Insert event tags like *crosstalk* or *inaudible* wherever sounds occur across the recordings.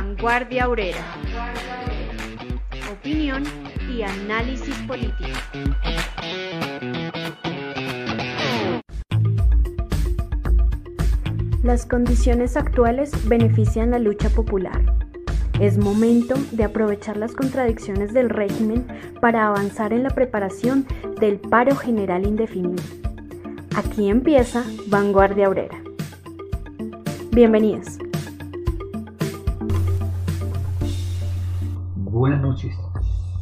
Vanguardia Obrera. Opinión y análisis político. Las condiciones actuales benefician la lucha popular. Es momento de aprovechar las contradicciones del régimen para avanzar en la preparación del paro general indefinido. Aquí empieza Vanguardia Obrera. Bienvenidos. Buenas noches,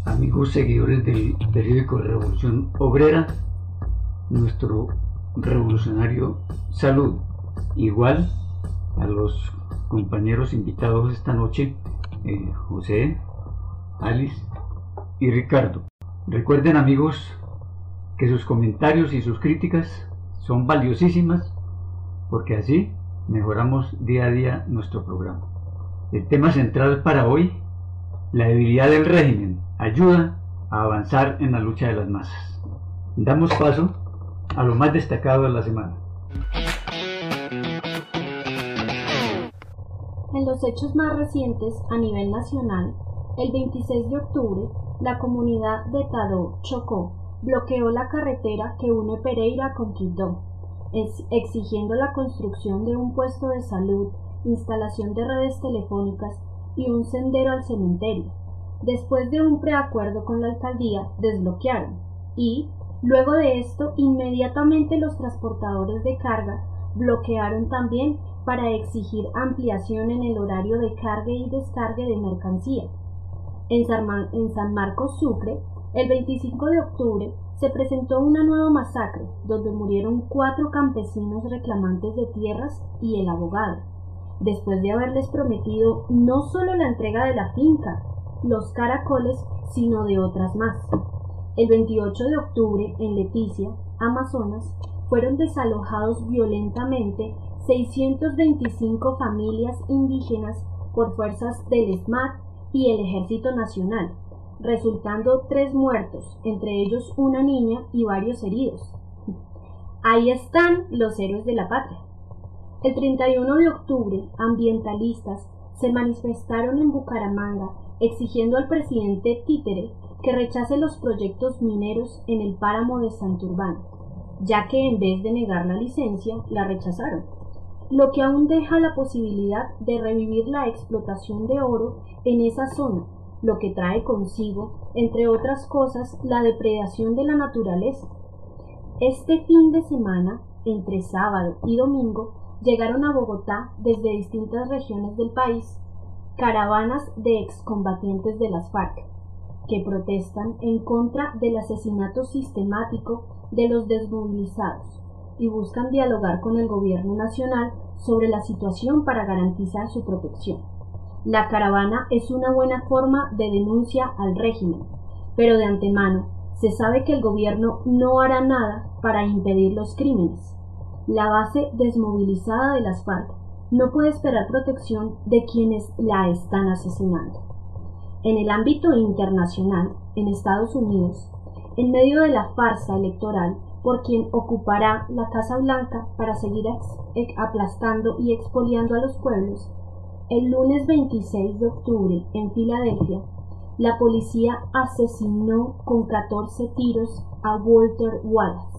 amigos seguidores del periódico Revolución Obrera, nuestro revolucionario Salud. Igual a los compañeros invitados esta noche, eh, José, Alice y Ricardo. Recuerden amigos que sus comentarios y sus críticas son valiosísimas porque así mejoramos día a día nuestro programa. El tema central para hoy la debilidad del régimen ayuda a avanzar en la lucha de las masas. Damos paso a lo más destacado de la semana. En los hechos más recientes a nivel nacional, el 26 de octubre, la comunidad de Tadó, Chocó, bloqueó la carretera que une Pereira con Quibdó, exigiendo la construcción de un puesto de salud, instalación de redes telefónicas y un sendero al cementerio. Después de un preacuerdo con la alcaldía, desbloquearon y, luego de esto, inmediatamente los transportadores de carga bloquearon también para exigir ampliación en el horario de carga y descarga de mercancía. En San, Marcos Sucre, el 25 de octubre, se presentó una nueva masacre donde murieron cuatro campesinos reclamantes de tierras y el abogado, después de haberles prometido no solo la entrega de la finca, los caracoles, sino de otras más. El 28 de octubre, en Leticia, Amazonas, fueron desalojados violentamente 625 familias indígenas por fuerzas del SMAT y el Ejército Nacional, resultando tres muertos, entre ellos una niña y varios heridos. Ahí están los héroes de la patria. El 31 de octubre, ambientalistas se manifestaron en Bucaramanga exigiendo al presidente Títere que rechace los proyectos mineros en el páramo de Santurbán, ya que en vez de negar la licencia, la rechazaron lo que aún deja la posibilidad de revivir la explotación de oro en esa zona, lo que trae consigo, entre otras cosas, la depredación de la naturaleza. Este fin de semana, entre sábado y domingo, llegaron a Bogotá desde distintas regiones del país caravanas de excombatientes de las FARC, que protestan en contra del asesinato sistemático de los desmovilizados y buscan dialogar con el gobierno nacional sobre la situación para garantizar su protección. La caravana es una buena forma de denuncia al régimen, pero de antemano se sabe que el gobierno no hará nada para impedir los crímenes. La base desmovilizada de las FARC no puede esperar protección de quienes la están asesinando. En el ámbito internacional, en Estados Unidos, en medio de la farsa electoral, por quien ocupará la Casa Blanca para seguir aplastando y expoliando a los pueblos, el lunes 26 de octubre en Filadelfia, la policía asesinó con 14 tiros a Walter Wallace,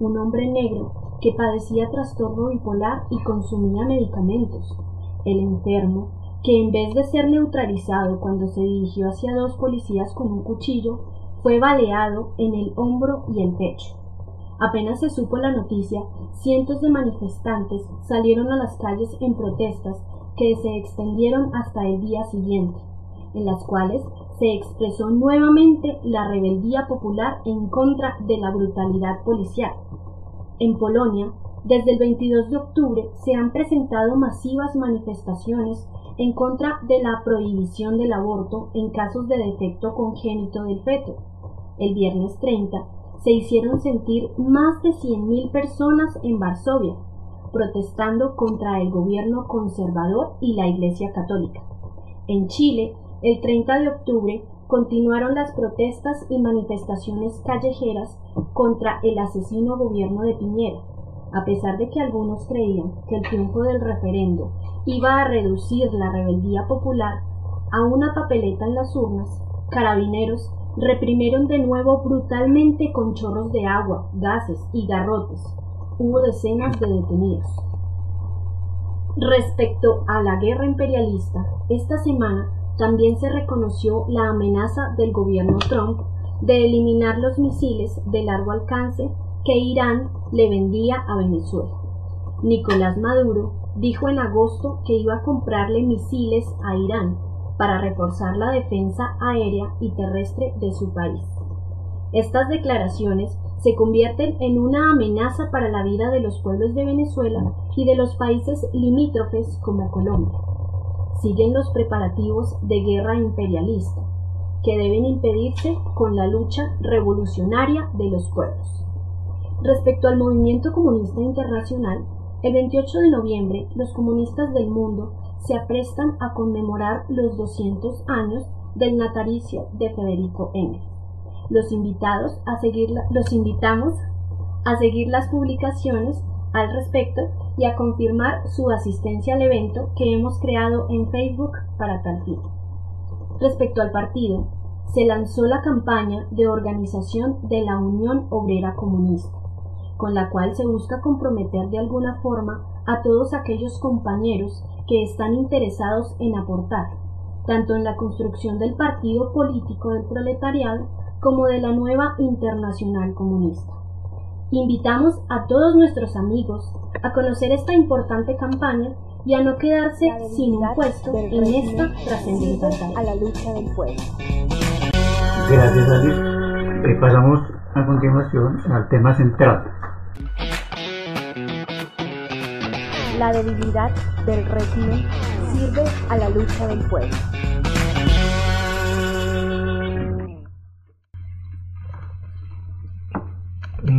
un hombre negro que padecía trastorno bipolar y consumía medicamentos. El enfermo, que en vez de ser neutralizado cuando se dirigió hacia dos policías con un cuchillo, fue baleado en el hombro y el pecho. Apenas se supo la noticia, cientos de manifestantes salieron a las calles en protestas que se extendieron hasta el día siguiente, en las cuales se expresó nuevamente la rebeldía popular en contra de la brutalidad policial. En Polonia, desde el 22 de octubre se han presentado masivas manifestaciones en contra de la prohibición del aborto en casos de defecto congénito del feto. El viernes 30 se hicieron sentir más de 100.000 personas en Varsovia, protestando contra el gobierno conservador y la Iglesia Católica. En Chile, el 30 de octubre, continuaron las protestas y manifestaciones callejeras contra el asesino gobierno de Piñera, a pesar de que algunos creían que el triunfo del referendo iba a reducir la rebeldía popular a una papeleta en las urnas, carabineros reprimieron de nuevo brutalmente con chorros de agua, gases y garrotes. Hubo decenas de detenidos. Respecto a la guerra imperialista, esta semana también se reconoció la amenaza del gobierno Trump de eliminar los misiles de largo alcance que Irán le vendía a Venezuela. Nicolás Maduro dijo en agosto que iba a comprarle misiles a Irán para reforzar la defensa aérea y terrestre de su país. Estas declaraciones se convierten en una amenaza para la vida de los pueblos de Venezuela y de los países limítrofes como Colombia. Siguen los preparativos de guerra imperialista, que deben impedirse con la lucha revolucionaria de los pueblos. Respecto al movimiento comunista internacional, el 28 de noviembre los comunistas del mundo se aprestan a conmemorar los 200 años del natalicio de Federico Engels. Los, invitados a seguir los invitamos a seguir las publicaciones al respecto y a confirmar su asistencia al evento que hemos creado en Facebook para tal fin. Respecto al partido, se lanzó la campaña de organización de la Unión Obrera Comunista con la cual se busca comprometer de alguna forma a todos aquellos compañeros que están interesados en aportar, tanto en la construcción del partido político del proletariado como de la nueva internacional comunista. Invitamos a todos nuestros amigos a conocer esta importante campaña y a no quedarse sin un puesto en esta trascendental a la lucha del pueblo. Gracias, Alice. Pasamos a continuación al tema central, la debilidad del régimen sirve a la lucha del pueblo.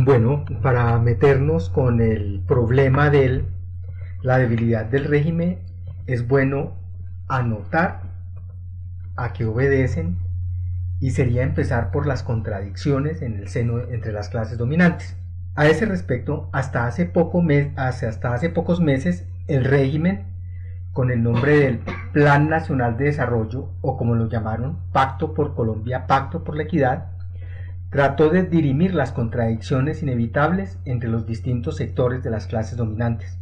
Bueno, para meternos con el problema de la debilidad del régimen, es bueno anotar a qué obedecen y sería empezar por las contradicciones en el seno entre las clases dominantes. A ese respecto, hasta hace, poco hasta hace pocos meses, el régimen, con el nombre del Plan Nacional de Desarrollo, o como lo llamaron, Pacto por Colombia, Pacto por la Equidad, trató de dirimir las contradicciones inevitables entre los distintos sectores de las clases dominantes.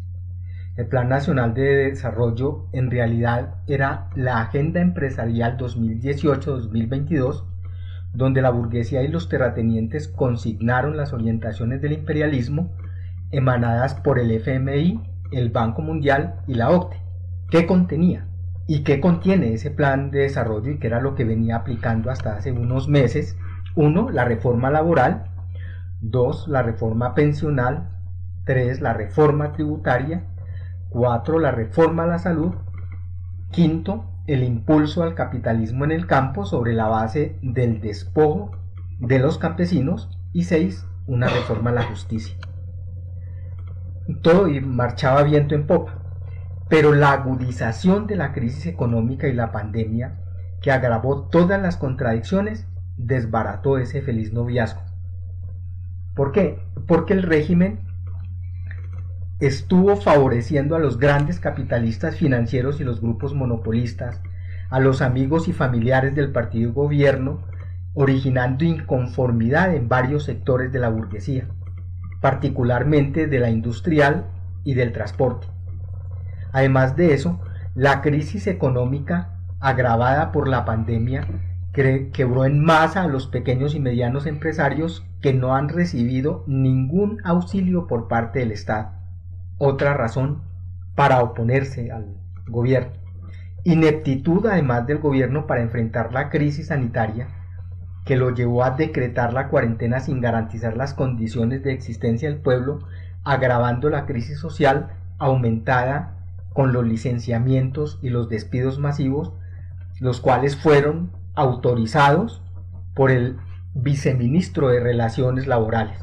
El Plan Nacional de Desarrollo en realidad era la Agenda Empresarial 2018-2022 donde la burguesía y los terratenientes consignaron las orientaciones del imperialismo emanadas por el FMI, el Banco Mundial y la OCDE. ¿Qué contenía? ¿Y qué contiene ese plan de desarrollo y qué era lo que venía aplicando hasta hace unos meses? Uno, la reforma laboral. Dos, la reforma pensional. Tres, la reforma tributaria. Cuatro, la reforma a la salud. Quinto, el impulso al capitalismo en el campo sobre la base del despojo de los campesinos y seis, una reforma a la justicia. Todo marchaba viento en popa, pero la agudización de la crisis económica y la pandemia, que agravó todas las contradicciones, desbarató ese feliz noviazgo. ¿Por qué? Porque el régimen estuvo favoreciendo a los grandes capitalistas financieros y los grupos monopolistas, a los amigos y familiares del partido gobierno, originando inconformidad en varios sectores de la burguesía, particularmente de la industrial y del transporte. Además de eso, la crisis económica agravada por la pandemia quebró en masa a los pequeños y medianos empresarios que no han recibido ningún auxilio por parte del Estado otra razón para oponerse al gobierno. Ineptitud además del gobierno para enfrentar la crisis sanitaria que lo llevó a decretar la cuarentena sin garantizar las condiciones de existencia del pueblo, agravando la crisis social aumentada con los licenciamientos y los despidos masivos, los cuales fueron autorizados por el viceministro de Relaciones Laborales.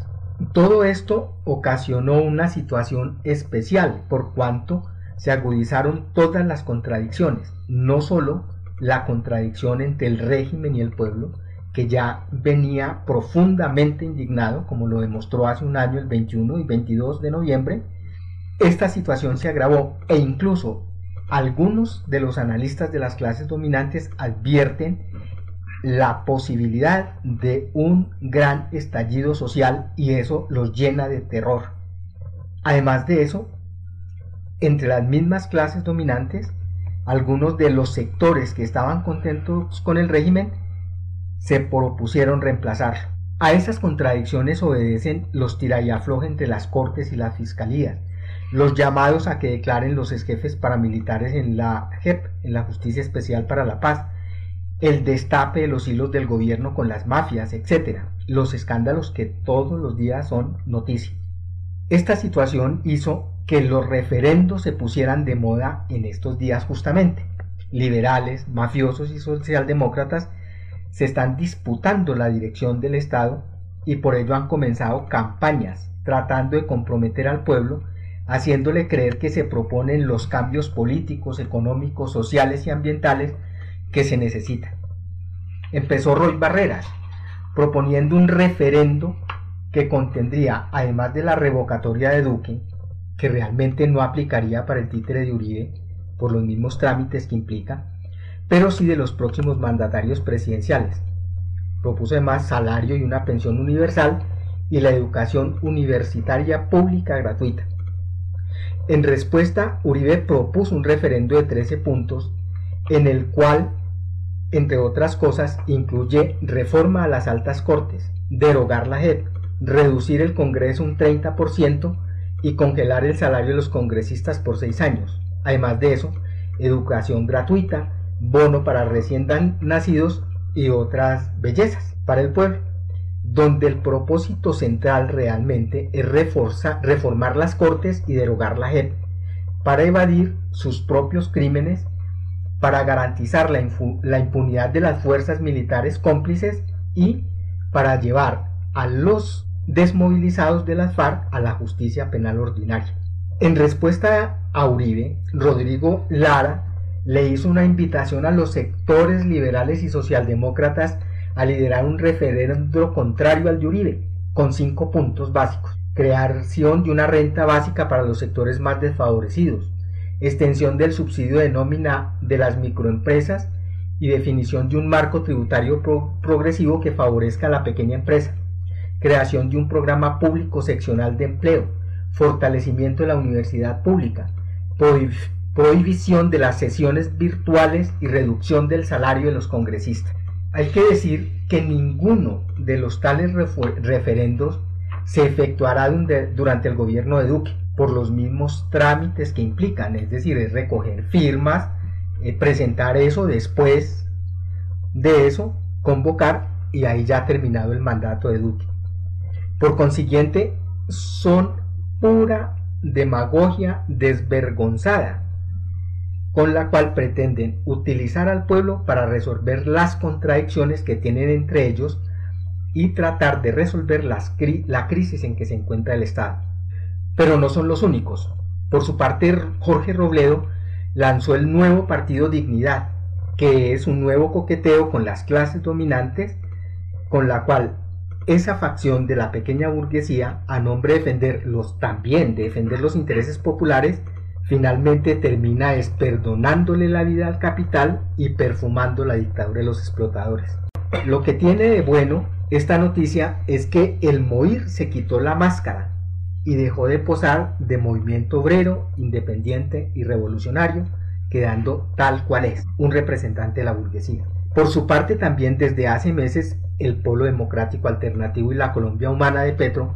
Todo esto ocasionó una situación especial por cuanto se agudizaron todas las contradicciones, no solo la contradicción entre el régimen y el pueblo, que ya venía profundamente indignado, como lo demostró hace un año el 21 y 22 de noviembre, esta situación se agravó e incluso algunos de los analistas de las clases dominantes advierten la posibilidad de un gran estallido social y eso los llena de terror. Además de eso, entre las mismas clases dominantes, algunos de los sectores que estaban contentos con el régimen se propusieron reemplazar. A esas contradicciones obedecen los tirayafloj entre las cortes y las fiscalías, los llamados a que declaren los jefes paramilitares en la JEP, en la Justicia Especial para la Paz, el destape de los hilos del gobierno con las mafias, etc. Los escándalos que todos los días son noticia. Esta situación hizo que los referendos se pusieran de moda en estos días justamente. Liberales, mafiosos y socialdemócratas se están disputando la dirección del Estado y por ello han comenzado campañas tratando de comprometer al pueblo, haciéndole creer que se proponen los cambios políticos, económicos, sociales y ambientales que se necesita. Empezó Roy Barreras proponiendo un referendo que contendría, además de la revocatoria de Duque, que realmente no aplicaría para el títere de Uribe por los mismos trámites que implica, pero sí de los próximos mandatarios presidenciales. Propuso además salario y una pensión universal y la educación universitaria pública gratuita. En respuesta, Uribe propuso un referendo de 13 puntos en el cual entre otras cosas, incluye reforma a las altas cortes, derogar la JEP, reducir el Congreso un 30% y congelar el salario de los congresistas por seis años. Además de eso, educación gratuita, bono para recién nacidos y otras bellezas para el pueblo, donde el propósito central realmente es reformar las cortes y derogar la JEP para evadir sus propios crímenes para garantizar la, impunidad de las fuerzas militares cómplices y para llevar a los desmovilizados de las FARC a la justicia penal ordinaria. En respuesta a Uribe, Rodrigo Lara le hizo una invitación a los sectores liberales y socialdemócratas a liderar un referendo contrario al de Uribe, con cinco puntos básicos. Creación de una renta básica para los sectores más desfavorecidos, extensión del subsidio de nómina de las microempresas y definición de un marco tributario progresivo que favorezca a la pequeña empresa, creación de un programa público seccional de empleo, fortalecimiento de la universidad pública, prohibición de las sesiones virtuales y reducción del salario de los congresistas. Hay que decir que ninguno de los tales referendos se efectuará durante el gobierno de Duque por los mismos trámites que implican, es decir, es recoger firmas, eh, presentar eso después de eso, convocar y ahí ya ha terminado el mandato de Duque. Por consiguiente, son pura demagogia desvergonzada con la cual pretenden utilizar al pueblo para resolver las contradicciones que tienen entre ellos y tratar de resolver la crisis en que se encuentra el Estado. Pero no son los únicos. Por su parte, Jorge Robledo lanzó el nuevo partido Dignidad, que es un nuevo coqueteo con las clases dominantes, con la cual esa facción de la pequeña burguesía, a nombre de defender los, también de defender los intereses populares, finalmente termina perdonándole la vida al capital y perfumando la dictadura de los explotadores. Lo que tiene de bueno esta noticia es que el Moir se quitó la máscara y dejó de posar de movimiento obrero, independiente y revolucionario, quedando tal cual es, un representante de la burguesía. Por su parte, también desde hace meses, el Polo Democrático Alternativo y la Colombia Humana de Petro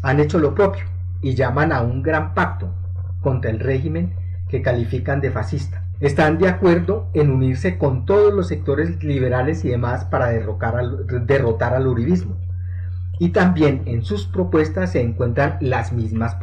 han hecho lo propio y llaman a un gran pacto contra el régimen que califican de fascista. Están de acuerdo en unirse con todos los sectores liberales y demás para derrocar derrotar al uribismo y también en sus propuestas se encuentran las mismas,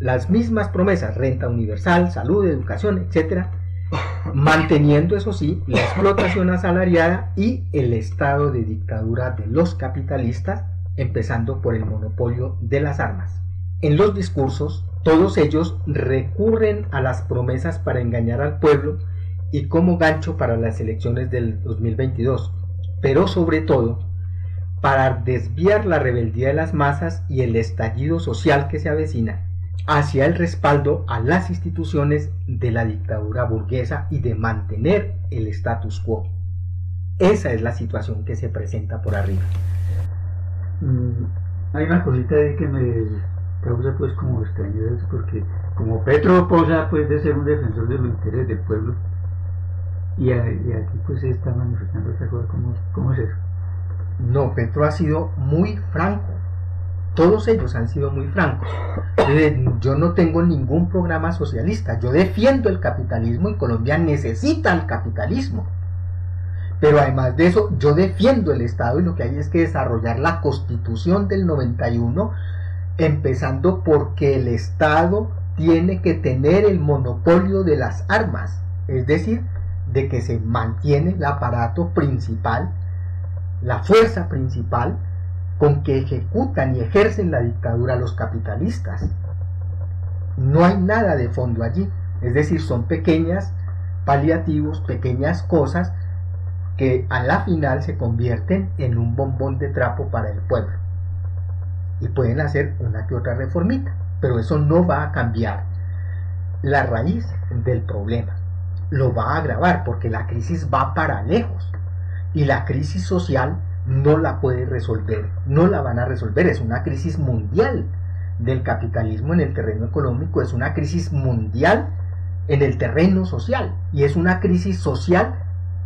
las mismas promesas, renta universal, salud, educación, etcétera, *laughs* manteniendo eso sí la explotación asalariada y el estado de dictadura de los capitalistas, empezando por el monopolio de las armas. En los discursos, todos ellos recurren a las promesas para engañar al pueblo y como gancho para las elecciones del 2022, pero sobre todo para desviar la rebeldía de las masas y el estallido social que se avecina hacia el respaldo a las instituciones de la dictadura burguesa y de mantener el status quo. Esa es la situación que se presenta por arriba. Mm, hay una cosita ahí que me causa pues como extrañeza porque como Petro posa pues de ser un defensor de los intereses del pueblo y, aquí pues se está manifestando esta cosa, ¿cómo, ¿cómo es eso? No, Petro ha sido muy franco todos ellos han sido muy francos. Yo no tengo ningún programa socialista. Yo defiendo el capitalismo y Colombia necesita el capitalismo. Pero además de eso, yo defiendo el Estado y lo que hay es que desarrollar la constitución del 91, empezando porque el Estado tiene que tener el monopolio de las armas. Es decir, de que se mantiene el aparato principal, la fuerza principal con que ejecutan y ejercen la dictadura los capitalistas. No hay nada de fondo allí, es decir, son pequeñas paliativos, pequeñas cosas que a la final se convierten en un bombón de trapo para el pueblo. Y pueden hacer una que otra reformita, pero eso no va a cambiar la raíz del problema. Lo va a agravar porque la crisis va para lejos. Y la crisis social no la puede resolver, no la van a resolver, es una crisis mundial del capitalismo en el terreno económico, es una crisis mundial en el terreno social y es una crisis social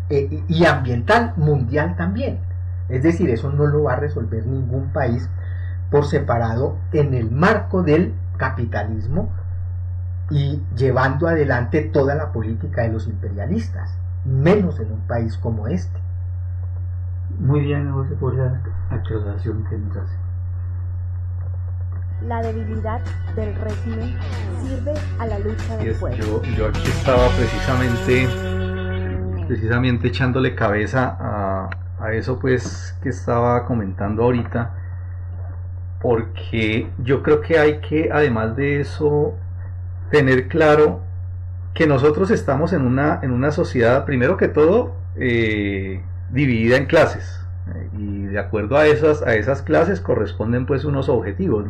eh, y ambiental mundial también. Es decir, eso no lo va a resolver ningún país por separado en el marco del capitalismo y llevando adelante toda la política de los imperialistas, menos en un país como este. Muy bien, José, por la aclaración que nos hace. La debilidad del régimen sirve a la lucha del pueblo. Yo, yo aquí estaba precisamente, precisamente echándole cabeza a, a eso pues que estaba comentando ahorita, porque yo creo que hay que, además de eso, tener claro que nosotros estamos en una, en una sociedad, primero que todo, eh, dividida en clases y de acuerdo a esas, a esas clases corresponden pues unos objetivos.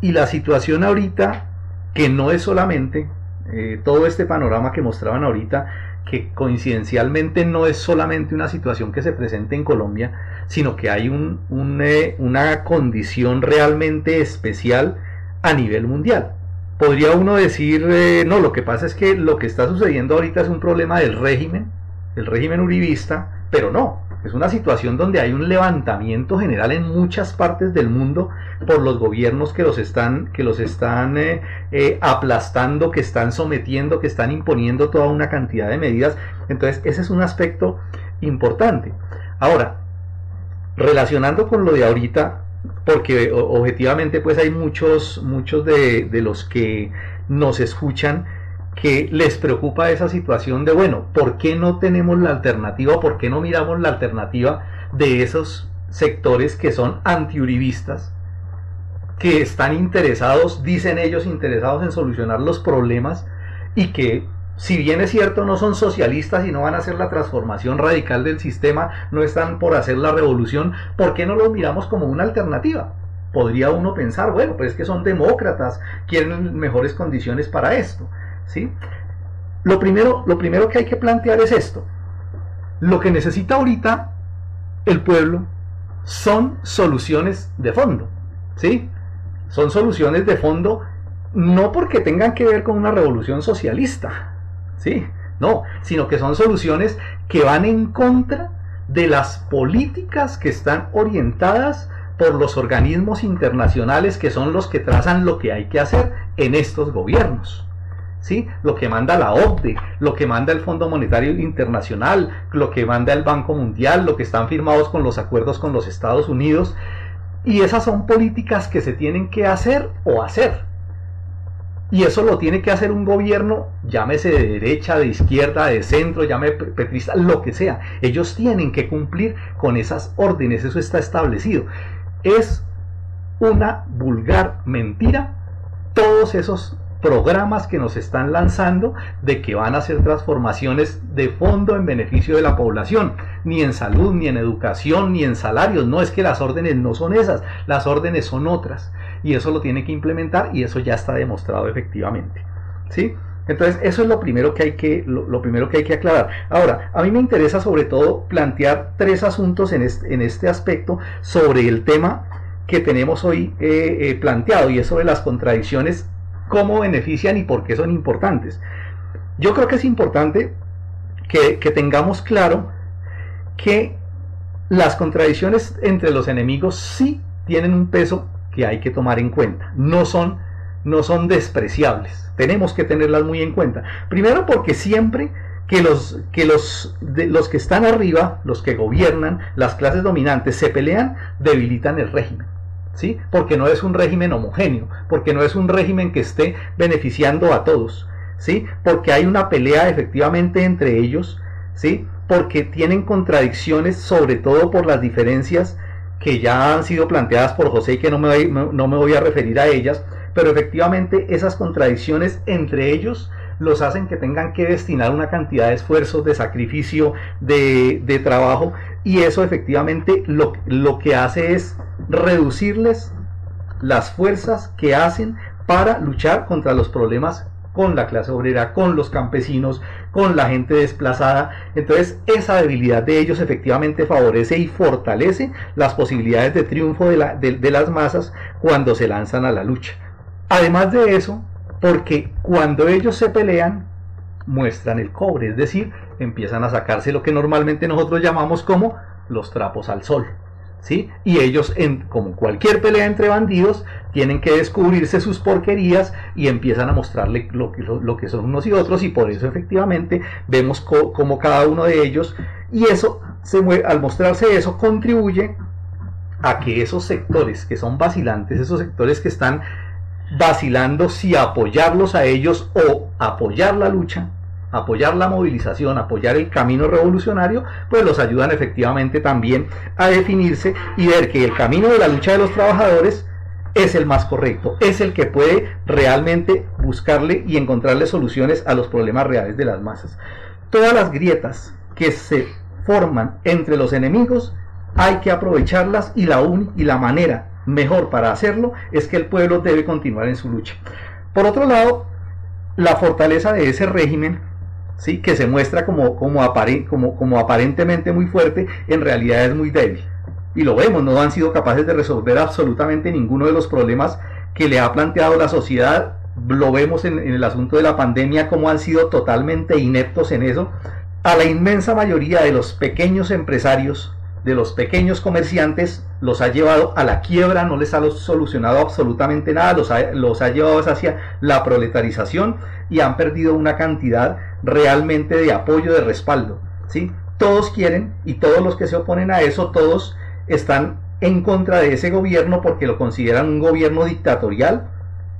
Y la situación ahorita, que no es solamente eh, todo este panorama que mostraban ahorita, que coincidencialmente no es solamente una situación que se presenta en Colombia, sino que hay un, eh, una condición realmente especial a nivel mundial. Podría uno decir, eh, no, lo que pasa es que lo que está sucediendo ahorita es un problema del régimen, el régimen uribista, pero no, es una situación donde hay un levantamiento general en muchas partes del mundo por los gobiernos que los están, que los están eh, eh, aplastando, que están sometiendo, que están imponiendo toda una cantidad de medidas. Entonces, ese es un aspecto importante. Ahora, relacionando con lo de ahorita, porque objetivamente pues hay muchos, muchos de, de los que nos escuchan que les preocupa esa situación de, bueno, ¿por qué no tenemos la alternativa? ¿Por qué no miramos la alternativa de esos sectores que son antiuribistas, que están interesados, dicen ellos, interesados en solucionar los problemas y que, si bien es cierto, no son socialistas y no van a hacer la transformación radical del sistema, no están por hacer la revolución, ¿por qué no los miramos como una alternativa? Podría uno pensar, bueno, pues es que son demócratas, quieren mejores condiciones para esto. ¿Sí? Lo primero, lo primero que hay que plantear es esto. Lo que necesita ahorita el pueblo son soluciones de fondo, ¿sí? Son soluciones de fondo no porque tengan que ver con una revolución socialista, ¿sí? No, sino que son soluciones que van en contra de las políticas que están orientadas por los organismos internacionales que son los que trazan lo que hay que hacer en estos gobiernos. Lo que manda la OCDE, lo que manda el Fondo Monetario Internacional, lo que manda el Banco Mundial, lo que están firmados con los acuerdos con los Estados Unidos. Y esas son políticas que se tienen que hacer o hacer. Y eso lo tiene que hacer un gobierno, llámese de derecha, de izquierda, de centro, llámese petrista, lo que sea. Ellos tienen que cumplir con esas órdenes, eso está establecido. Es una vulgar mentira todos esos programas que nos están lanzando de que van a hacer transformaciones de fondo en beneficio de la población, ni en salud, ni en educación, ni en salarios. No es que las órdenes no son esas, las órdenes son otras. Y eso lo tiene que implementar y eso ya está demostrado efectivamente. ¿Sí? Entonces, eso es lo primero que hay que, lo, primero que, hay que aclarar. Ahora, a mí me interesa sobre todo plantear tres asuntos en este, en este aspecto sobre el tema que tenemos hoy eh, eh, planteado y es sobre las contradicciones cómo benefician y por qué son importantes. Yo creo que es importante que, tengamos claro que las contradicciones entre los enemigos sí tienen un peso que hay que tomar en cuenta. No son, no son despreciables. Tenemos que tenerlas muy en cuenta. Primero porque siempre que los que los, los que están arriba, los que gobiernan, las clases dominantes se pelean, debilitan el régimen. ¿Sí? Porque no es un régimen homogéneo, porque no es un régimen que esté beneficiando a todos, ¿sí? Porque hay una pelea efectivamente entre ellos, ¿sí? Porque tienen contradicciones, sobre todo por las diferencias que ya han sido planteadas por José y que no me voy, no me voy a referir a ellas, pero efectivamente esas contradicciones entre ellos los hacen que tengan que destinar una cantidad de esfuerzos, de sacrificio, de, de trabajo, y eso efectivamente lo, lo que hace es reducirles las fuerzas que hacen para luchar contra los problemas con la clase obrera, con los campesinos, con la gente desplazada. Entonces esa debilidad de ellos efectivamente favorece y fortalece las posibilidades de triunfo de, la, de, las masas cuando se lanzan a la lucha. Además de eso, porque cuando ellos se pelean, muestran el cobre, es decir, empiezan a sacarse lo que normalmente nosotros llamamos como los trapos al sol. ¿Sí? Y ellos, en, como cualquier pelea entre bandidos, tienen que descubrirse sus porquerías y empiezan a mostrarle lo que, son unos y otros y por eso efectivamente vemos como cada uno de ellos y eso, se al mostrarse eso, contribuye a que esos sectores que son vacilantes, esos sectores que están vacilando si apoyarlos a ellos o apoyar la lucha, apoyar la movilización, apoyar el camino revolucionario, pues los ayudan efectivamente también a definirse y ver que el camino de la lucha de los trabajadores es el más correcto, es el que puede realmente buscarle y encontrarle soluciones a los problemas reales de las masas. Todas las grietas que se forman entre los enemigos hay que aprovecharlas y la, y la manera mejor para hacerlo es que el pueblo debe continuar en su lucha. Por otro lado, la fortaleza de ese régimen ¿sí? que se muestra como, como, como, como aparentemente muy fuerte, en realidad es muy débil. Y lo vemos, no han sido capaces de resolver absolutamente ninguno de los problemas que le ha planteado la sociedad. Lo vemos en, en el asunto de la pandemia, como han sido totalmente ineptos en eso. A la inmensa mayoría de los pequeños empresarios de los pequeños comerciantes los ha llevado a la quiebra, no les ha solucionado absolutamente nada, los ha, los ha llevado hacia la proletarización y han perdido una cantidad realmente de apoyo, de respaldo. ¿sí? Todos quieren y todos los que se oponen a eso, todos están en contra de ese gobierno porque lo consideran un gobierno dictatorial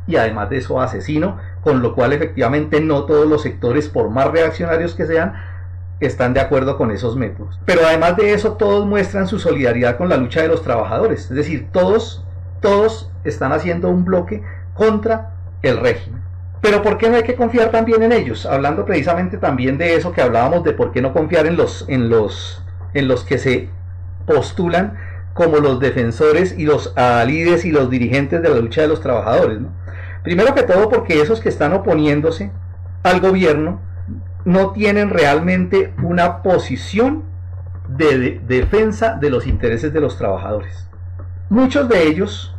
y además de eso asesino, con lo cual efectivamente no todos los sectores, por más reaccionarios que sean, están de acuerdo con esos métodos. Pero además de eso, todos muestran su solidaridad con la lucha de los trabajadores. Es decir, todos, todos están haciendo un bloque contra el régimen. Pero ¿por qué no hay que confiar también en ellos? Hablando precisamente también de eso que hablábamos de por qué no confiar en los, en los, en los que se postulan como los defensores y los líderes y los dirigentes de la lucha de los trabajadores. Primero que todo porque esos que están oponiéndose al gobierno no tienen realmente una posición de, defensa de los intereses de los trabajadores. Muchos de ellos,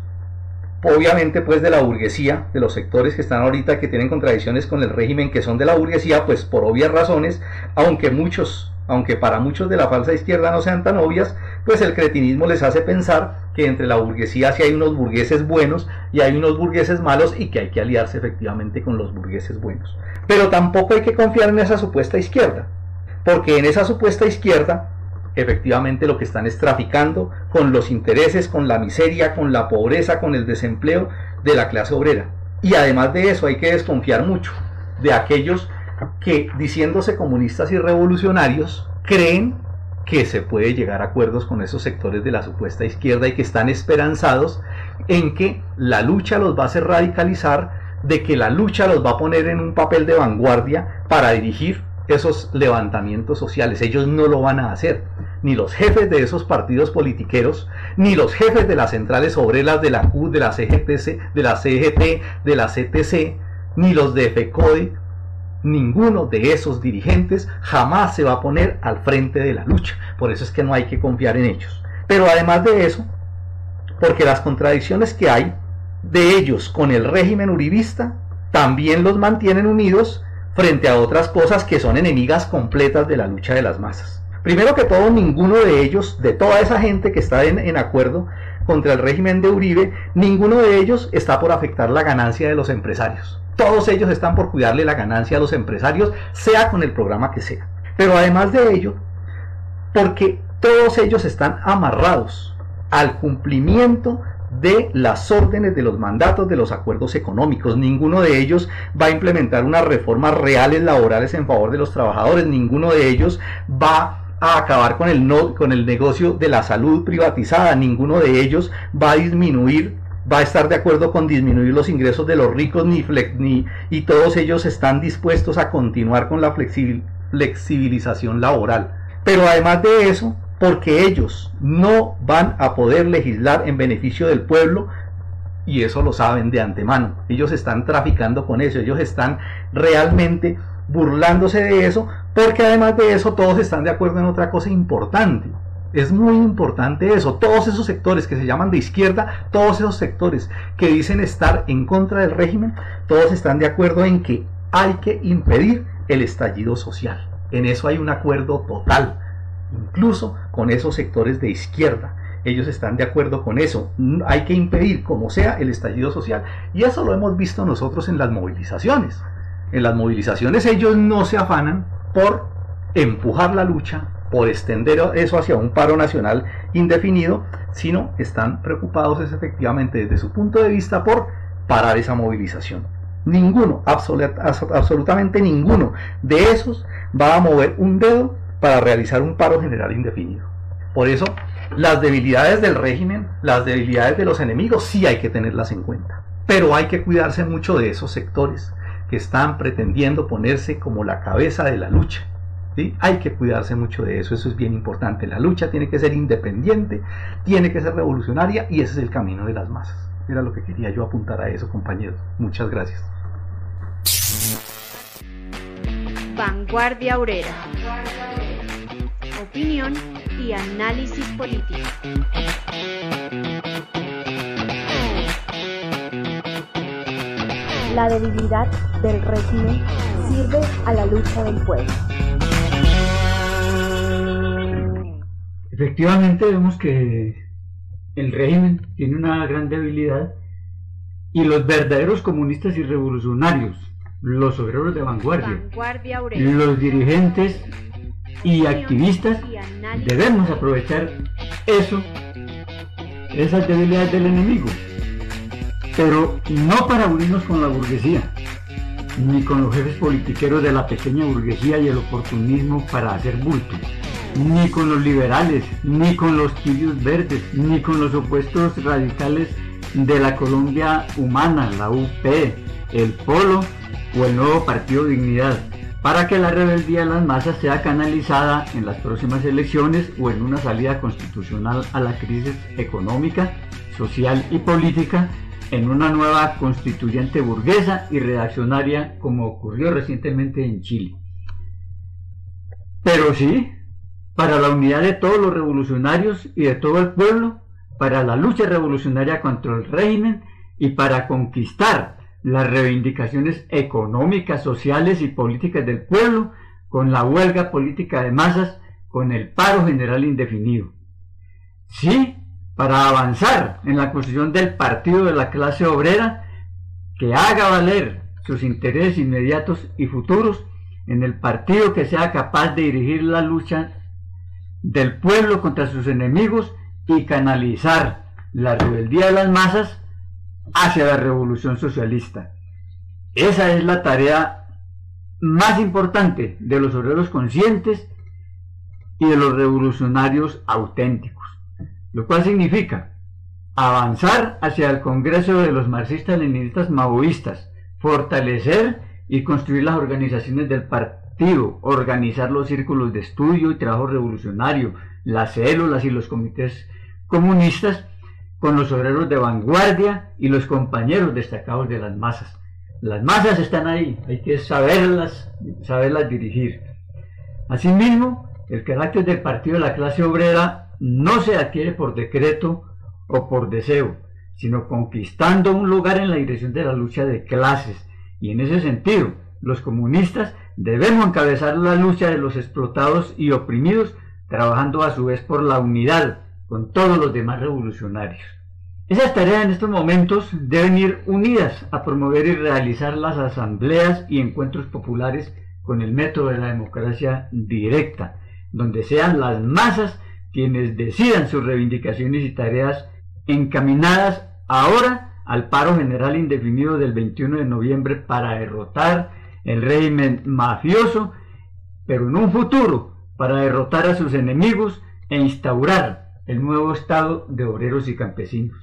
obviamente pues de la burguesía, de los sectores que están ahorita que tienen contradicciones con el régimen que son de la burguesía, pues por obvias razones, aunque muchos, aunque para muchos de la falsa izquierda no sean tan obvias, pues el cretinismo les hace pensar que entre la burguesía sí hay unos burgueses buenos y hay unos burgueses malos y que hay que aliarse efectivamente con los burgueses buenos. Pero tampoco hay que confiar en esa supuesta izquierda, porque en esa supuesta izquierda efectivamente lo que están es traficando con los intereses, con la miseria, con la pobreza, con el desempleo de la clase obrera. Y además de eso hay que desconfiar mucho de aquellos que diciéndose comunistas y revolucionarios creen que se puede llegar a acuerdos con esos sectores de la supuesta izquierda y que están esperanzados en que la lucha los va a hacer radicalizar, de que la lucha los va a poner en un papel de vanguardia para dirigir esos levantamientos sociales. Ellos no lo van a hacer. Ni los jefes de esos partidos politiqueros, ni los jefes de las centrales obreras de la CUT, de la CGTC, de la CGT, de la CTC, ni los de FECODE, ninguno de esos dirigentes jamás se va a poner al frente de la lucha. Por eso es que no hay que confiar en ellos. Pero además de eso, porque las contradicciones que hay de ellos con el régimen uribista también los mantienen unidos frente a otras cosas que son enemigas completas de la lucha de las masas. Primero que todo, ninguno de ellos, de toda esa gente que está en, en acuerdo contra el régimen de Uribe, ninguno de ellos está por afectar la ganancia de los empresarios. Todos ellos están por cuidarle la ganancia a los empresarios, sea con el programa que sea. Pero además de ello, porque todos ellos están amarrados al cumplimiento de las órdenes de los mandatos de los acuerdos económicos. Ninguno de ellos va a implementar unas reformas reales laborales en favor de los trabajadores. Ninguno de ellos va a acabar con el, no, con el negocio de la salud privatizada. Ninguno de ellos va a disminuir va a estar de acuerdo con disminuir los ingresos de los ricos ni, ni y todos ellos están dispuestos a continuar con la flexibilización laboral. Pero además de eso, porque ellos no van a poder legislar en beneficio del pueblo y eso lo saben de antemano. Ellos están traficando con eso, ellos están realmente burlándose de eso, porque además de eso todos están de acuerdo en otra cosa importante. Es muy importante eso. Todos esos sectores que se llaman de izquierda, todos esos sectores que dicen estar en contra del régimen, todos están de acuerdo en que hay que impedir el estallido social. En eso hay un acuerdo total incluso con esos sectores de izquierda. Ellos están de acuerdo con eso. Hay que impedir, como sea, el estallido social. Y eso lo hemos visto nosotros en las movilizaciones. En las movilizaciones ellos no se afanan por empujar la lucha, por extender eso hacia un paro nacional indefinido, sino están preocupados es efectivamente desde su punto de vista por parar esa movilización. Ninguno, absolutamente ninguno de esos va a mover un dedo para realizar un paro general indefinido. Por eso, las debilidades del régimen, las debilidades de los enemigos, sí hay que tenerlas en cuenta. Pero hay que cuidarse mucho de esos sectores que están pretendiendo ponerse como la cabeza de la lucha. ¿sí? Hay que cuidarse mucho de eso, eso es bien importante. La lucha tiene que ser independiente, tiene que ser revolucionaria y ese es el camino de las masas. Era lo que quería yo apuntar a eso, compañeros. Muchas gracias. Vanguardia Obrera opinión y análisis político. La debilidad del régimen sirve a la lucha del pueblo. Efectivamente vemos que el régimen tiene una gran debilidad y los verdaderos comunistas y revolucionarios, los obreros de vanguardia, vanguardia los dirigentes y activistas debemos aprovechar eso, esas debilidades del enemigo, pero no para unirnos con la burguesía, ni con los jefes politiqueros de la pequeña burguesía y el oportunismo para hacer bulto, ni con los liberales, ni con los tibios verdes, ni con los opuestos radicales de la Colombia humana, la UP, el Polo o el nuevo Partido Dignidad para que la rebeldía de las masas sea canalizada en las próximas elecciones o en una salida constitucional a la crisis económica, social y política en una nueva constituyente burguesa y reaccionaria como ocurrió recientemente en Chile. Pero sí, para la unidad de todos los revolucionarios y de todo el pueblo, para la lucha revolucionaria contra el régimen y para conquistar las reivindicaciones económicas, sociales y políticas del pueblo, con la huelga política de masas, con el paro general indefinido. Sí, para avanzar en la construcción del partido de la clase obrera, que haga valer sus intereses inmediatos y futuros en el partido que sea capaz de dirigir la lucha del pueblo contra sus enemigos y canalizar la rebeldía de las masas hacia la revolución socialista. Esa es la tarea más importante de los obreros conscientes y de los revolucionarios auténticos, lo cual significa avanzar hacia el Congreso de los marxistas-leninistas maoístas, fortalecer y construir las organizaciones del partido, organizar los círculos de estudio y trabajo revolucionario, las células y los comités comunistas con los obreros de vanguardia y los compañeros destacados de las masas. Las masas están ahí, hay que saberlas, saberlas dirigir. Asimismo, el carácter del partido de la clase obrera no se adquiere por decreto o por deseo, sino conquistando un lugar en la dirección de la lucha de clases. Y en ese sentido, los comunistas debemos encabezar la lucha de los explotados y oprimidos, trabajando a su vez por la unidad con todos los demás revolucionarios. Esas tareas en estos momentos deben ir unidas a promover y realizar las asambleas y encuentros populares con el método de la democracia directa, donde sean las masas quienes decidan sus reivindicaciones y tareas encaminadas ahora al paro general indefinido del 21 de noviembre para derrotar el régimen mafioso, pero en un futuro para derrotar a sus enemigos e instaurar el nuevo estado de obreros y campesinos.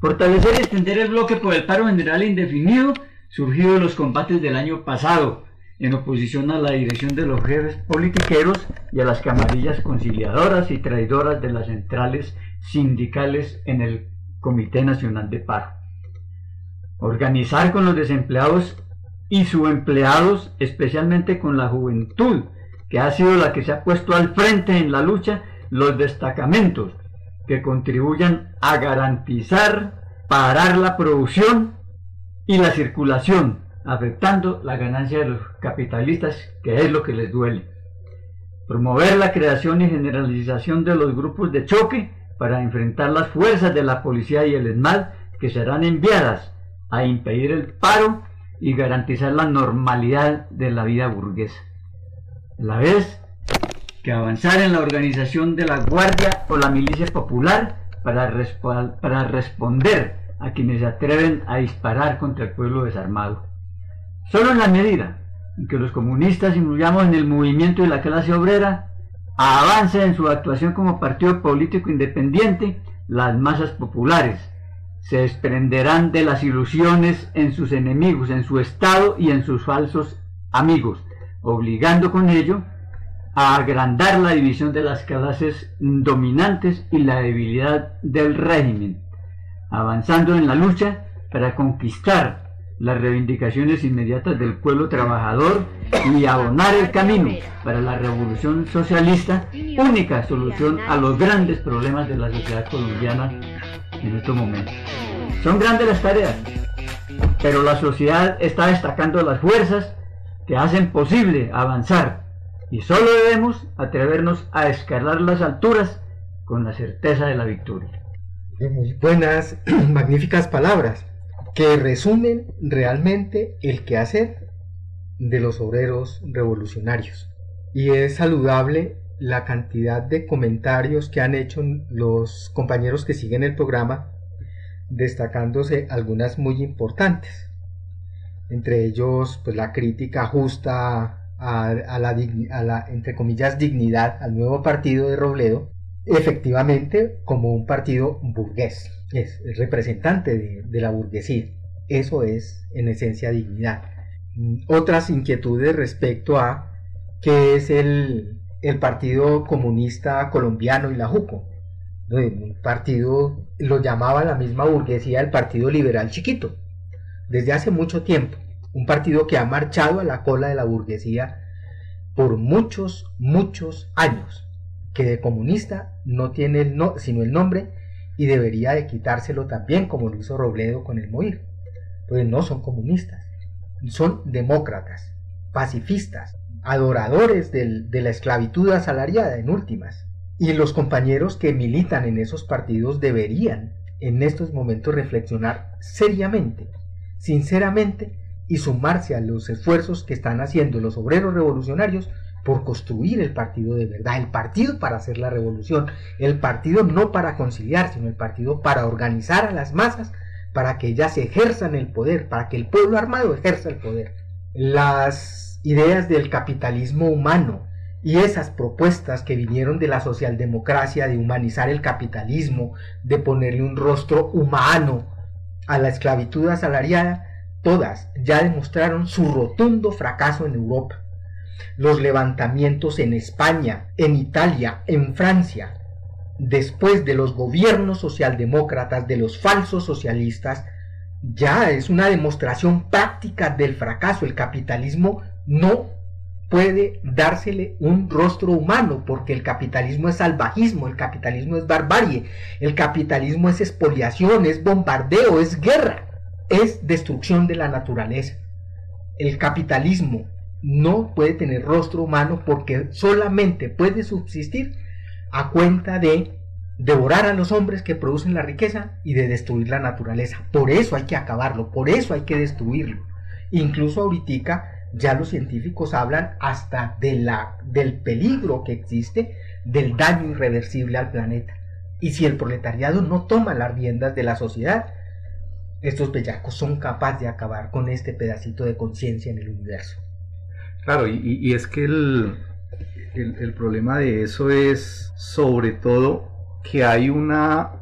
Fortalecer y extender el bloque por el paro general indefinido surgido de los combates del año pasado, en oposición a la dirección de los jefes politiqueros y a las camarillas conciliadoras y traidoras de las centrales sindicales en el Comité Nacional de Paro. Organizar con los desempleados y subempleados, especialmente con la juventud, que ha sido la que se ha puesto al frente en la lucha, los destacamentos que contribuyan a garantizar, parar la producción y la circulación, afectando la ganancia de los capitalistas, que es lo que les duele. Promover la creación y generalización de los grupos de choque para enfrentar las fuerzas de la policía y el ESMAD que serán enviadas a impedir el paro y garantizar la normalidad de la vida burguesa. A la vez que avanzar en la organización de la Guardia o la Milicia Popular para, para responder a quienes se atreven a disparar contra el pueblo desarmado. Solo en la medida en que los comunistas influyamos en el movimiento de la clase obrera, avance en su actuación como partido político independiente, las masas populares se desprenderán de las ilusiones en sus enemigos, en su Estado y en sus falsos amigos, obligando con ello a agrandar la división de las clases dominantes y la debilidad del régimen, avanzando en la lucha para conquistar las reivindicaciones inmediatas del pueblo trabajador y abonar el camino para la revolución socialista, única solución a los grandes problemas de la sociedad colombiana en estos momentos. Son grandes las tareas, pero la sociedad está destacando las fuerzas que hacen posible avanzar y solo debemos atrevernos a escalar las alturas con la certeza de la victoria. Muy buenas, *clears throat* magníficas palabras que resumen realmente el quehacer de los obreros revolucionarios. Y es saludable la cantidad de comentarios que han hecho los compañeros que siguen el programa, destacándose algunas muy importantes. Entre ellos, pues la crítica justa a, la, entre comillas, dignidad al nuevo partido de Robledo, efectivamente como un partido burgués, es representante de, la burguesía. Eso es en esencia dignidad. Otras inquietudes respecto a qué es el, el Partido Comunista Colombiano y la JUCO. Un partido lo llamaba la misma burguesía el Partido Liberal Chiquito, desde hace mucho tiempo. Un partido que ha marchado a la cola de la burguesía por muchos, muchos años que de comunista no tiene no, sino el nombre y debería de quitárselo también como lo hizo Robledo con el Moir. Pues no son comunistas, son demócratas, pacifistas, adoradores de la esclavitud asalariada en últimas. Y los compañeros que militan en esos partidos deberían en estos momentos reflexionar seriamente, sinceramente, y sumarse a los esfuerzos que están haciendo los obreros revolucionarios por construir el partido de verdad, el partido para hacer la revolución, el partido no para conciliar, sino el partido para organizar a las masas para que ellas ejerzan el poder, para que el pueblo armado ejerza el poder. Las ideas del capitalismo humano y esas propuestas que vinieron de la socialdemocracia de humanizar el capitalismo, de ponerle un rostro humano a la esclavitud asalariada, todas ya demostraron su rotundo fracaso en Europa. Los levantamientos en España, en Italia, en Francia, después de los gobiernos socialdemócratas, de los falsos socialistas, ya es una demostración práctica del fracaso. El capitalismo no puede dársele un rostro humano, porque el capitalismo es salvajismo, el capitalismo es barbarie, el capitalismo es expoliación, es bombardeo, es guerra, es destrucción de la naturaleza. El capitalismo no puede tener rostro humano porque solamente puede subsistir a cuenta de devorar a los hombres que producen la riqueza y de destruir la naturaleza. Por eso hay que acabarlo, por eso hay que destruirlo. Incluso ahorita ya los científicos hablan hasta de la, del peligro que existe del daño irreversible al planeta. Y si el proletariado no toma las riendas de la sociedad, estos bellacos son capaces de acabar con este pedacito de conciencia en el universo. Claro, y, es que el, el, problema de eso es sobre todo que hay una,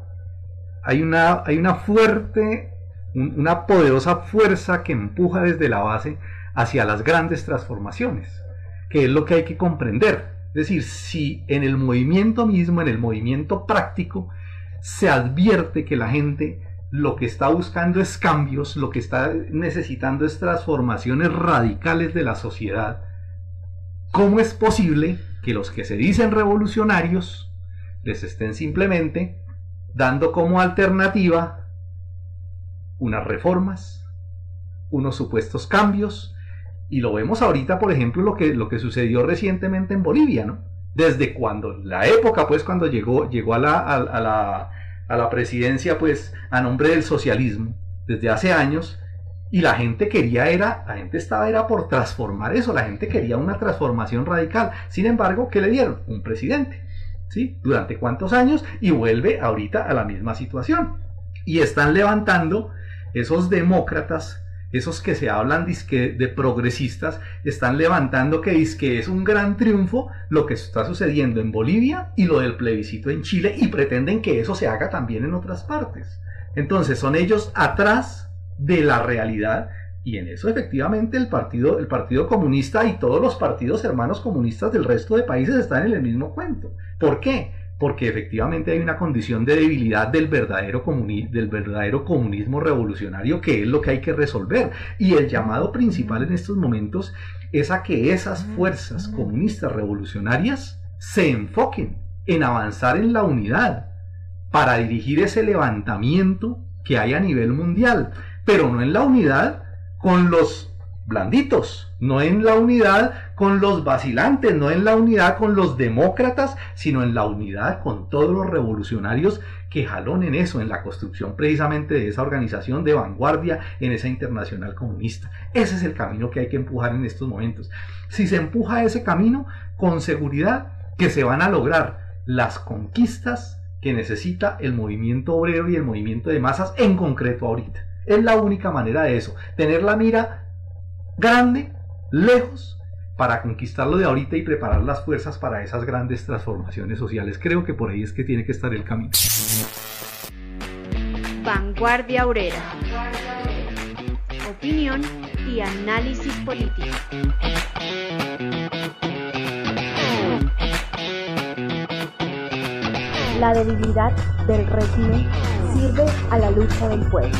hay una, hay una fuerte, una poderosa fuerza que empuja desde la base hacia las grandes transformaciones, que es lo que hay que comprender. Es decir, si en el movimiento mismo, en el movimiento práctico, se advierte que la gente lo que está buscando es cambios, lo que está necesitando es transformaciones radicales de la sociedad, ¿Cómo es posible que los que se dicen revolucionarios les estén simplemente dando como alternativa unas reformas, unos supuestos cambios? Y lo vemos ahorita, por ejemplo, lo que, lo que sucedió recientemente en Bolivia, ¿no? Desde cuando, la época, pues, cuando llegó, llegó a la, a la, a la presidencia, pues, a nombre del socialismo, desde hace años, y la gente quería era, la gente estaba era por transformar eso, la gente quería una transformación radical. Sin embargo, ¿qué le dieron? Un presidente. ¿Sí? ¿Durante cuántos años? Y vuelve ahorita a la misma situación. Y están levantando esos demócratas, esos que se hablan de progresistas, están levantando que que es un gran triunfo lo que está sucediendo en Bolivia y lo del plebiscito en Chile y pretenden que eso se haga también en otras partes. Entonces son ellos atrás de la realidad y en eso efectivamente el partido, el partido comunista y todos los partidos hermanos comunistas del resto de países están en el mismo cuento. ¿Por qué? Porque efectivamente hay una condición de debilidad del verdadero, del verdadero comunismo revolucionario que es lo que hay que resolver. Y el llamado principal en estos momentos es a que esas fuerzas comunistas revolucionarias se enfoquen en avanzar en la unidad para dirigir ese levantamiento que hay a nivel mundial pero no en la unidad con los blanditos, no en la unidad con los vacilantes, no en la unidad con los demócratas, sino en la unidad con todos los revolucionarios que jalonen eso, en la construcción precisamente de esa organización de vanguardia en esa internacional comunista. Ese es el camino que hay que empujar en estos momentos. Si se empuja ese camino, con seguridad que se van a lograr las conquistas que necesita el movimiento obrero y el movimiento de masas en concreto ahorita. Es la única manera de eso. Tener la mira grande, lejos, para conquistarlo de ahorita y preparar las fuerzas para esas grandes transformaciones sociales. Creo que por ahí es que tiene que estar el camino. Vanguardia Obrera. Opinión y análisis político. La debilidad del régimen sirve a la lucha del pueblo.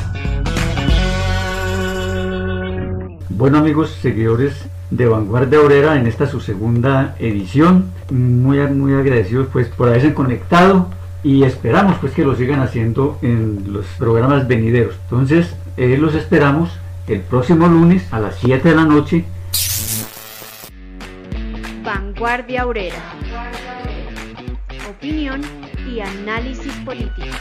Bueno amigos, seguidores de Vanguardia Obrera en esta su segunda edición, muy, muy agradecidos pues por haberse conectado y esperamos pues que lo sigan haciendo en los programas venideros. Entonces eh, los esperamos el próximo lunes a las 7 de la noche. Vanguardia Obrera. Opinión y análisis político.